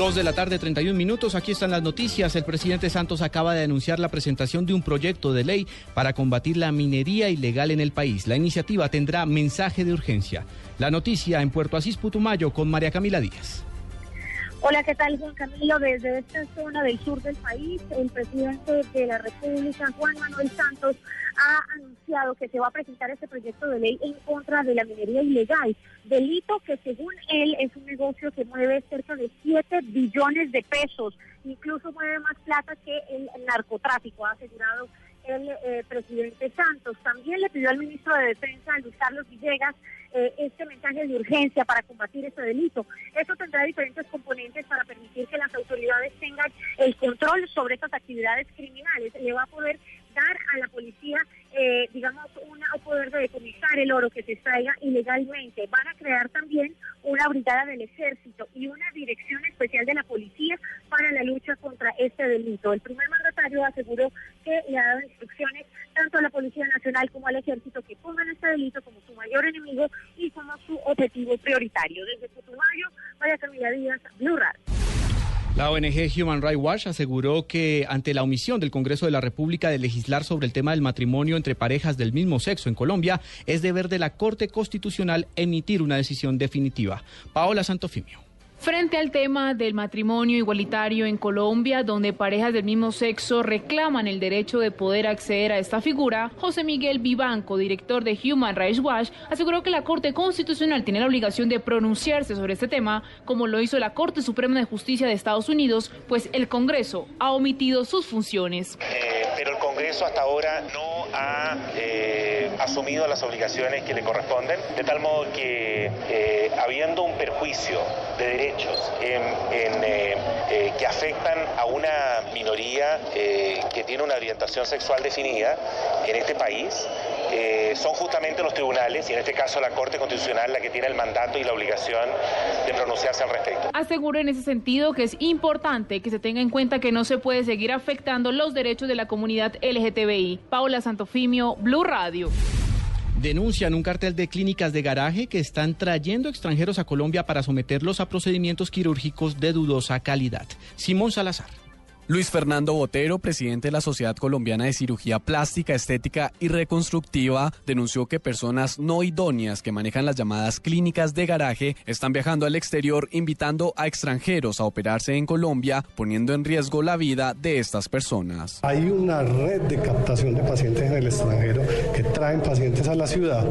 Dos de la tarde, 31 minutos. Aquí están las noticias. El presidente Santos acaba de anunciar la presentación de un proyecto de ley para combatir la minería ilegal en el país. La iniciativa tendrá mensaje de urgencia. La noticia en Puerto Asís, Putumayo, con María Camila Díaz. Hola, ¿qué tal, Juan Camilo? Desde esta zona del sur del país, el presidente de la República, Juan Manuel Santos, ha anunciado que se va a presentar este proyecto de ley en contra de la minería ilegal, delito que según él es un negocio que mueve cerca de 7 billones de pesos, incluso mueve más plata que el narcotráfico, ha asegurado el eh, presidente Santos. También le pidió al ministro de Defensa, Luis Carlos Villegas, eh, este mensaje de urgencia para combatir este delito. Esto tendrá diferentes componentes para permitir que las autoridades tengan el control sobre estas actividades criminales. Le va a poder dar a la policía, eh, digamos, un poder de decomisar el oro que se extraiga ilegalmente. Van a crear también una brigada del ejército y una dirección especial de la policía para este delito. El primer mandatario aseguró que le ha dado instrucciones tanto a la Policía Nacional como al ejército que pongan este delito como su mayor enemigo y como su objetivo prioritario. Desde Putumayo, María Camila Díaz, Blue la ONG Human Rights Watch aseguró que ante la omisión del Congreso de la República de legislar sobre el tema del matrimonio entre parejas del mismo sexo en Colombia, es deber de la Corte Constitucional emitir una decisión definitiva. Paola Santofimio. Frente al tema del matrimonio igualitario en Colombia, donde parejas del mismo sexo reclaman el derecho de poder acceder a esta figura, José Miguel Vivanco, director de Human Rights Watch, aseguró que la Corte Constitucional tiene la obligación de pronunciarse sobre este tema, como lo hizo la Corte Suprema de Justicia de Estados Unidos, pues el Congreso ha omitido sus funciones. Eh, pero el Congreso hasta ahora no ha eh, asumido las obligaciones que le corresponden, de tal modo que eh, habiendo un perjuicio de derechos eh, eh, que afectan a una minoría eh, que tiene una orientación sexual definida en este país, son justamente los tribunales, y en este caso la Corte Constitucional, la que tiene el mandato y la obligación de pronunciarse al respecto. Aseguro en ese sentido que es importante que se tenga en cuenta que no se puede seguir afectando los derechos de la comunidad LGTBI. Paula Santofimio, Blue Radio denuncian un cartel de clínicas de garaje que están trayendo extranjeros a Colombia para someterlos a procedimientos quirúrgicos de dudosa calidad. Simón Salazar. Luis Fernando Botero, presidente de la Sociedad Colombiana de Cirugía Plástica, Estética y Reconstructiva, denunció que personas no idóneas que manejan las llamadas clínicas de garaje están viajando al exterior invitando a extranjeros a operarse en Colombia, poniendo en riesgo la vida de estas personas. Hay una red de captación de pacientes en el extranjero que traen pacientes a la ciudad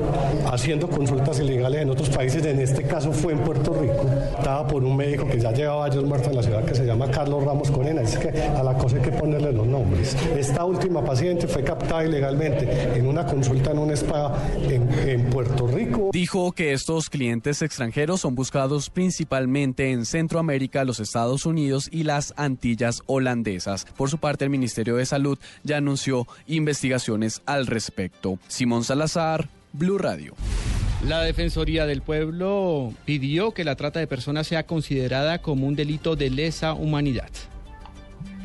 haciendo consultas ilegales en otros países. En este caso fue en Puerto Rico. Estaba por un médico que ya llevaba años muerto en la ciudad que se llama Carlos Ramos Corena. A la cosa hay que ponerle los nombres. Esta última paciente fue captada ilegalmente en una consulta en un spa en, en Puerto Rico. Dijo que estos clientes extranjeros son buscados principalmente en Centroamérica, los Estados Unidos y las Antillas holandesas. Por su parte, el Ministerio de Salud ya anunció investigaciones al respecto. Simón Salazar, Blue Radio. La Defensoría del Pueblo pidió que la trata de personas sea considerada como un delito de lesa humanidad.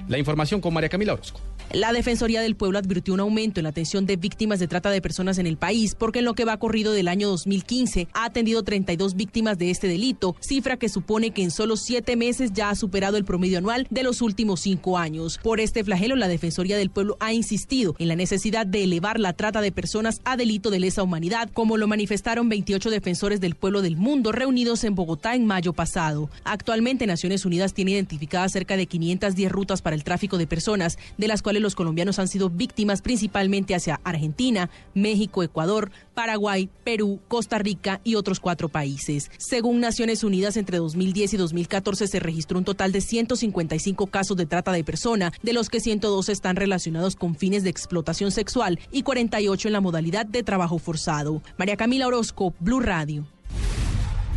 La información con María Camila Orozco. La Defensoría del Pueblo advirtió un aumento en la atención de víctimas de trata de personas en el país, porque en lo que va corrido del año 2015 ha atendido 32 víctimas de este delito, cifra que supone que en solo siete meses ya ha superado el promedio anual de los últimos cinco años. Por este flagelo, la Defensoría del Pueblo ha insistido en la necesidad de elevar la trata de personas a delito de lesa humanidad, como lo manifestaron 28 defensores del pueblo del mundo reunidos en Bogotá en mayo pasado. Actualmente, Naciones Unidas tiene identificadas cerca de 510 rutas para el tráfico de personas, de las cuales los colombianos han sido víctimas principalmente hacia Argentina, México, Ecuador, Paraguay, Perú, Costa Rica y otros cuatro países. Según Naciones Unidas, entre 2010 y 2014 se registró un total de 155 casos de trata de persona, de los que 112 están relacionados con fines de explotación sexual y 48 en la modalidad de trabajo forzado. María Camila Orozco, Blue Radio.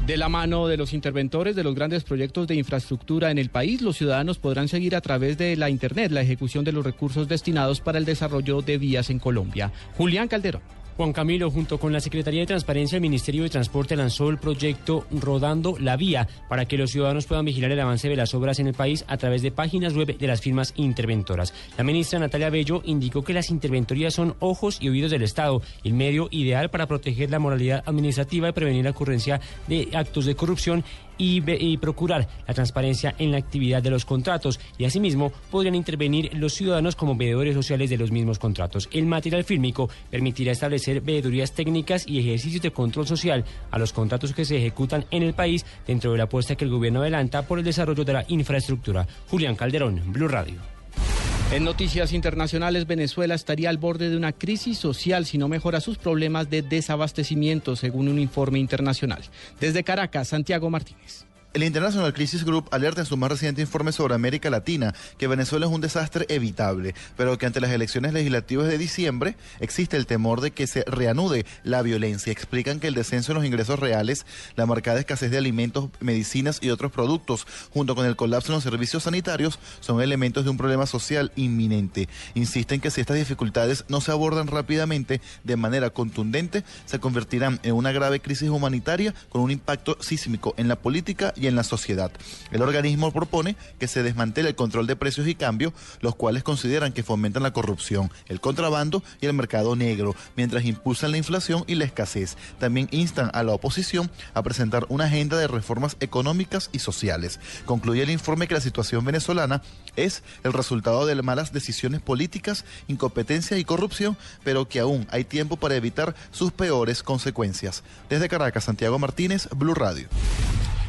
De la mano de los interventores de los grandes proyectos de infraestructura en el país, los ciudadanos podrán seguir a través de la Internet la ejecución de los recursos destinados para el desarrollo de vías en Colombia. Julián Calderón. Juan Camilo, junto con la Secretaría de Transparencia, el Ministerio de Transporte lanzó el proyecto Rodando la Vía para que los ciudadanos puedan vigilar el avance de las obras en el país a través de páginas web de las firmas interventoras. La ministra Natalia Bello indicó que las interventorías son ojos y oídos del Estado, el medio ideal para proteger la moralidad administrativa y prevenir la ocurrencia de actos de corrupción y, procurar la transparencia en la actividad de los contratos y asimismo podrían intervenir los ciudadanos como veedores sociales de los mismos contratos. El material fílmico permitirá establecer veedurías técnicas y ejercicios de control social a los contratos que se ejecutan en el país dentro de la apuesta que el gobierno adelanta por el desarrollo de la infraestructura. Julián Calderón, Blue Radio. En noticias internacionales, Venezuela estaría al borde de una crisis social si no mejora sus problemas de desabastecimiento, según un informe internacional. Desde Caracas, Santiago Martínez. El International Crisis Group alerta en su más reciente informe sobre América Latina que Venezuela es un desastre evitable, pero que ante las elecciones legislativas de diciembre existe el temor de que se reanude la violencia. Explican que el descenso en los ingresos reales, la marcada escasez de alimentos, medicinas y otros productos, junto con el colapso en los servicios sanitarios, son elementos de un problema social inminente. Insisten que si estas dificultades no se abordan rápidamente de manera contundente, se convertirán en una grave crisis humanitaria con un impacto sísmico en la política y en la sociedad. El organismo propone que se desmantele el control de precios y cambio, los cuales consideran que fomentan la corrupción, el contrabando y el mercado negro, mientras impulsan la inflación y la escasez. También instan a la oposición a presentar una agenda de reformas económicas y sociales. Concluye el informe que la situación venezolana es el resultado de malas decisiones políticas, incompetencia y corrupción, pero que aún hay tiempo para evitar sus peores consecuencias. Desde Caracas, Santiago Martínez, Blue Radio.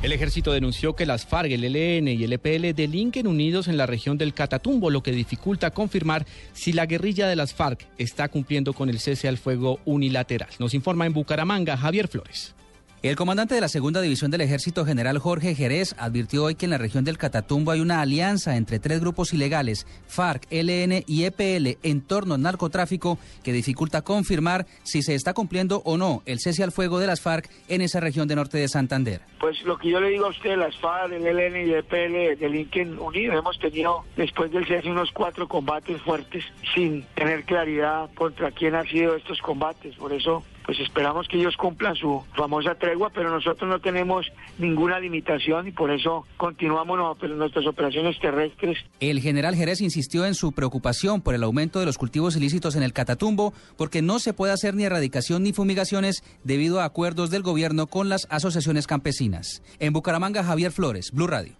El ejército denunció que las FARC, el ELN y el EPL delinquen unidos en la región del Catatumbo, lo que dificulta confirmar si la guerrilla de las FARC está cumpliendo con el cese al fuego unilateral. Nos informa en Bucaramanga Javier Flores. El comandante de la segunda división del ejército general Jorge Jerez advirtió hoy que en la región del Catatumbo hay una alianza entre tres grupos ilegales, FARC, LN y EPL, en torno al narcotráfico que dificulta confirmar si se está cumpliendo o no el cese al fuego de las FARC en esa región de norte de Santander. Pues lo que yo le digo a usted, las FARC, el LN y el EPL delinquen unidos. Hemos tenido después del cese unos cuatro combates fuertes sin tener claridad contra quién han sido estos combates. Por eso pues esperamos que ellos cumplan su famosa tregua, pero nosotros no tenemos ninguna limitación y por eso continuamos nuestras operaciones terrestres. El general Jerez insistió en su preocupación por el aumento de los cultivos ilícitos en el Catatumbo, porque no se puede hacer ni erradicación ni fumigaciones debido a acuerdos del gobierno con las asociaciones campesinas. En Bucaramanga, Javier Flores, Blue Radio.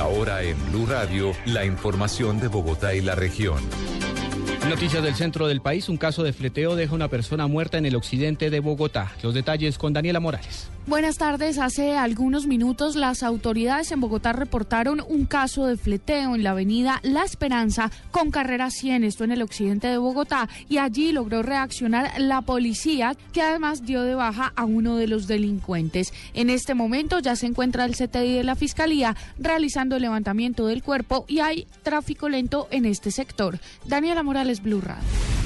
Ahora en Blue Radio, la información de Bogotá y la región. Noticias del centro del país, un caso de fleteo deja una persona muerta en el occidente de Bogotá. Los detalles con Daniela Morales. Buenas tardes. Hace algunos minutos las autoridades en Bogotá reportaron un caso de fleteo en la avenida La Esperanza con carrera 100, esto en el occidente de Bogotá, y allí logró reaccionar la policía que además dio de baja a uno de los delincuentes. En este momento ya se encuentra el CTI de la Fiscalía realizando el levantamiento del cuerpo y hay tráfico lento en este sector. Daniela Morales, Blue Radio.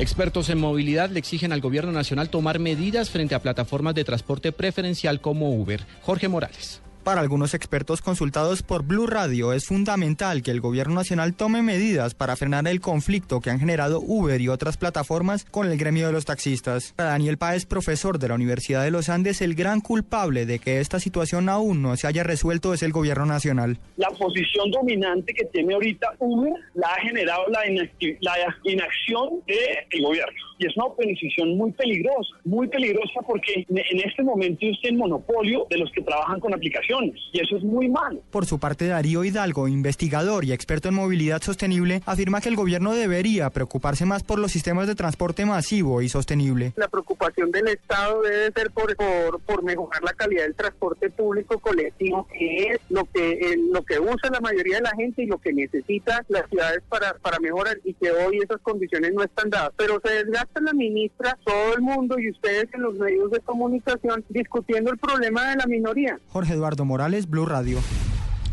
Expertos en movilidad le exigen al gobierno nacional tomar medidas frente a plataformas de transporte preferencial como Uber. Jorge Morales. Para algunos expertos consultados por Blue Radio, es fundamental que el gobierno nacional tome medidas para frenar el conflicto que han generado Uber y otras plataformas con el gremio de los taxistas. Para Daniel Páez, profesor de la Universidad de los Andes, el gran culpable de que esta situación aún no se haya resuelto es el gobierno nacional. La posición dominante que tiene ahorita Uber la ha generado la, inacción del gobierno. Y es una posición muy peligrosa, muy peligrosa porque en este momento usted el monopolio de los que trabajan con aplicaciones y eso es muy malo. Por su parte, Darío Hidalgo, investigador y experto en movilidad sostenible, afirma que el gobierno debería preocuparse más por los sistemas de transporte masivo y sostenible. La preocupación del Estado debe ser por, por, mejorar la calidad del transporte público colectivo, que es lo que, lo que usa la mayoría de la gente y lo que necesita las ciudades para, para mejorar y que hoy esas condiciones no están dadas. Pero se desgasta la ministra, todo el mundo y ustedes en los medios de comunicación discutiendo el problema de la minoría. Jorge Eduardo Morales, Blue Radio.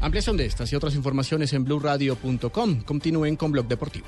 Ampliación de estas y otras informaciones en blueradio.com. Continúen con Blog Deportivo.